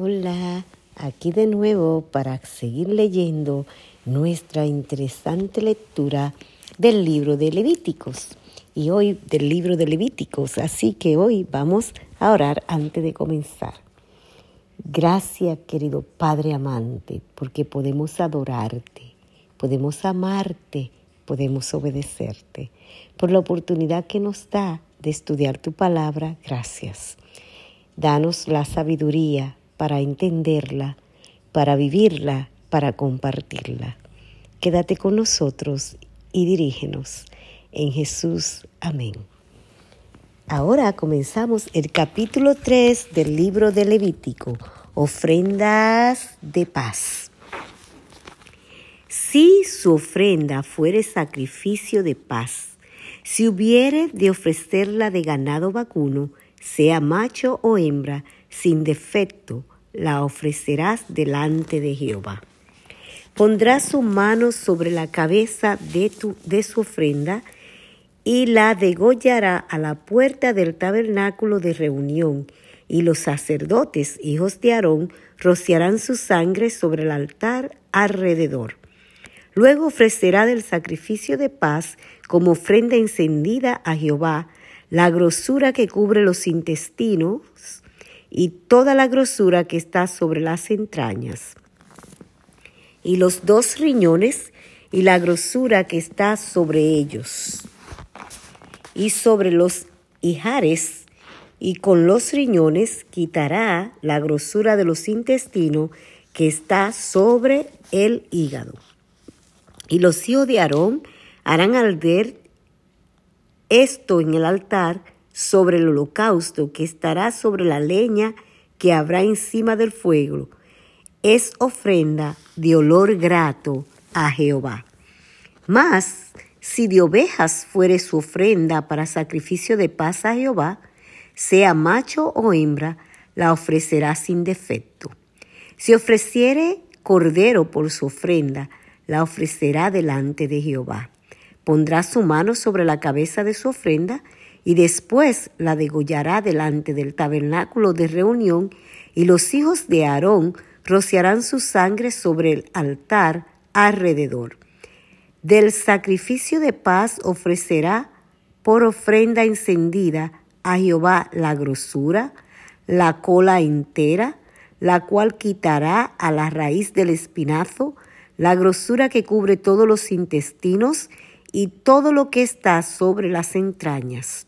Hola, aquí de nuevo para seguir leyendo nuestra interesante lectura del libro de Levíticos. Y hoy del libro de Levíticos, así que hoy vamos a orar antes de comenzar. Gracias, querido Padre amante, porque podemos adorarte, podemos amarte, podemos obedecerte. Por la oportunidad que nos da de estudiar tu palabra, gracias. Danos la sabiduría para entenderla, para vivirla, para compartirla. Quédate con nosotros y dirígenos. En Jesús, amén. Ahora comenzamos el capítulo 3 del libro de Levítico, ofrendas de paz. Si su ofrenda fuere sacrificio de paz, si hubiere de ofrecerla de ganado vacuno, sea macho o hembra, sin defecto, la ofrecerás delante de Jehová. Pondrás su mano sobre la cabeza de, tu, de su ofrenda y la degollará a la puerta del tabernáculo de reunión, y los sacerdotes, hijos de Aarón, rociarán su sangre sobre el altar alrededor. Luego ofrecerá del sacrificio de paz como ofrenda encendida a Jehová la grosura que cubre los intestinos y toda la grosura que está sobre las entrañas, y los dos riñones y la grosura que está sobre ellos, y sobre los hijares, y con los riñones quitará la grosura de los intestinos que está sobre el hígado. Y los hijos de Aarón harán arder esto en el altar sobre el holocausto que estará sobre la leña que habrá encima del fuego. Es ofrenda de olor grato a Jehová. Mas, si de ovejas fuere su ofrenda para sacrificio de paz a Jehová, sea macho o hembra, la ofrecerá sin defecto. Si ofreciere cordero por su ofrenda, la ofrecerá delante de Jehová. Pondrá su mano sobre la cabeza de su ofrenda y después la degollará delante del tabernáculo de reunión, y los hijos de Aarón rociarán su sangre sobre el altar alrededor. Del sacrificio de paz ofrecerá por ofrenda encendida a Jehová la grosura, la cola entera, la cual quitará a la raíz del espinazo, la grosura que cubre todos los intestinos y todo lo que está sobre las entrañas.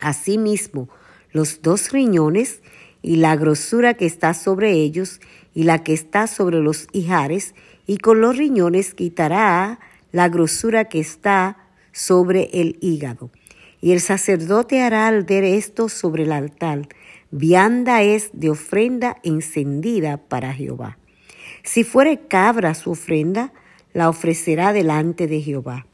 Asimismo, los dos riñones y la grosura que está sobre ellos y la que está sobre los hijares, y con los riñones quitará la grosura que está sobre el hígado. Y el sacerdote hará al ver esto sobre el altar. Vianda es de ofrenda encendida para Jehová. Si fuere cabra su ofrenda, la ofrecerá delante de Jehová.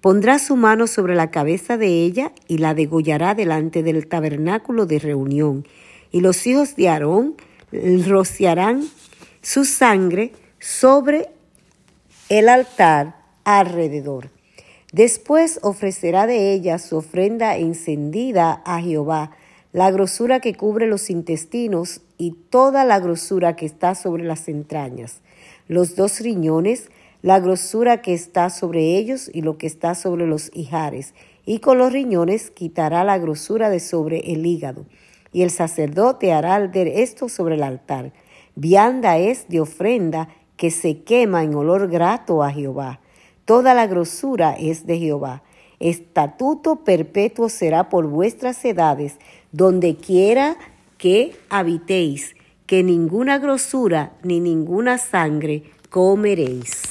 Pondrá su mano sobre la cabeza de ella y la degollará delante del tabernáculo de reunión. Y los hijos de Aarón rociarán su sangre sobre el altar alrededor. Después ofrecerá de ella su ofrenda encendida a Jehová, la grosura que cubre los intestinos y toda la grosura que está sobre las entrañas, los dos riñones, la grosura que está sobre ellos y lo que está sobre los hijares, y con los riñones quitará la grosura de sobre el hígado. Y el sacerdote hará arder esto sobre el altar. Vianda es de ofrenda que se quema en olor grato a Jehová. Toda la grosura es de Jehová. Estatuto perpetuo será por vuestras edades, donde quiera que habitéis, que ninguna grosura ni ninguna sangre comeréis.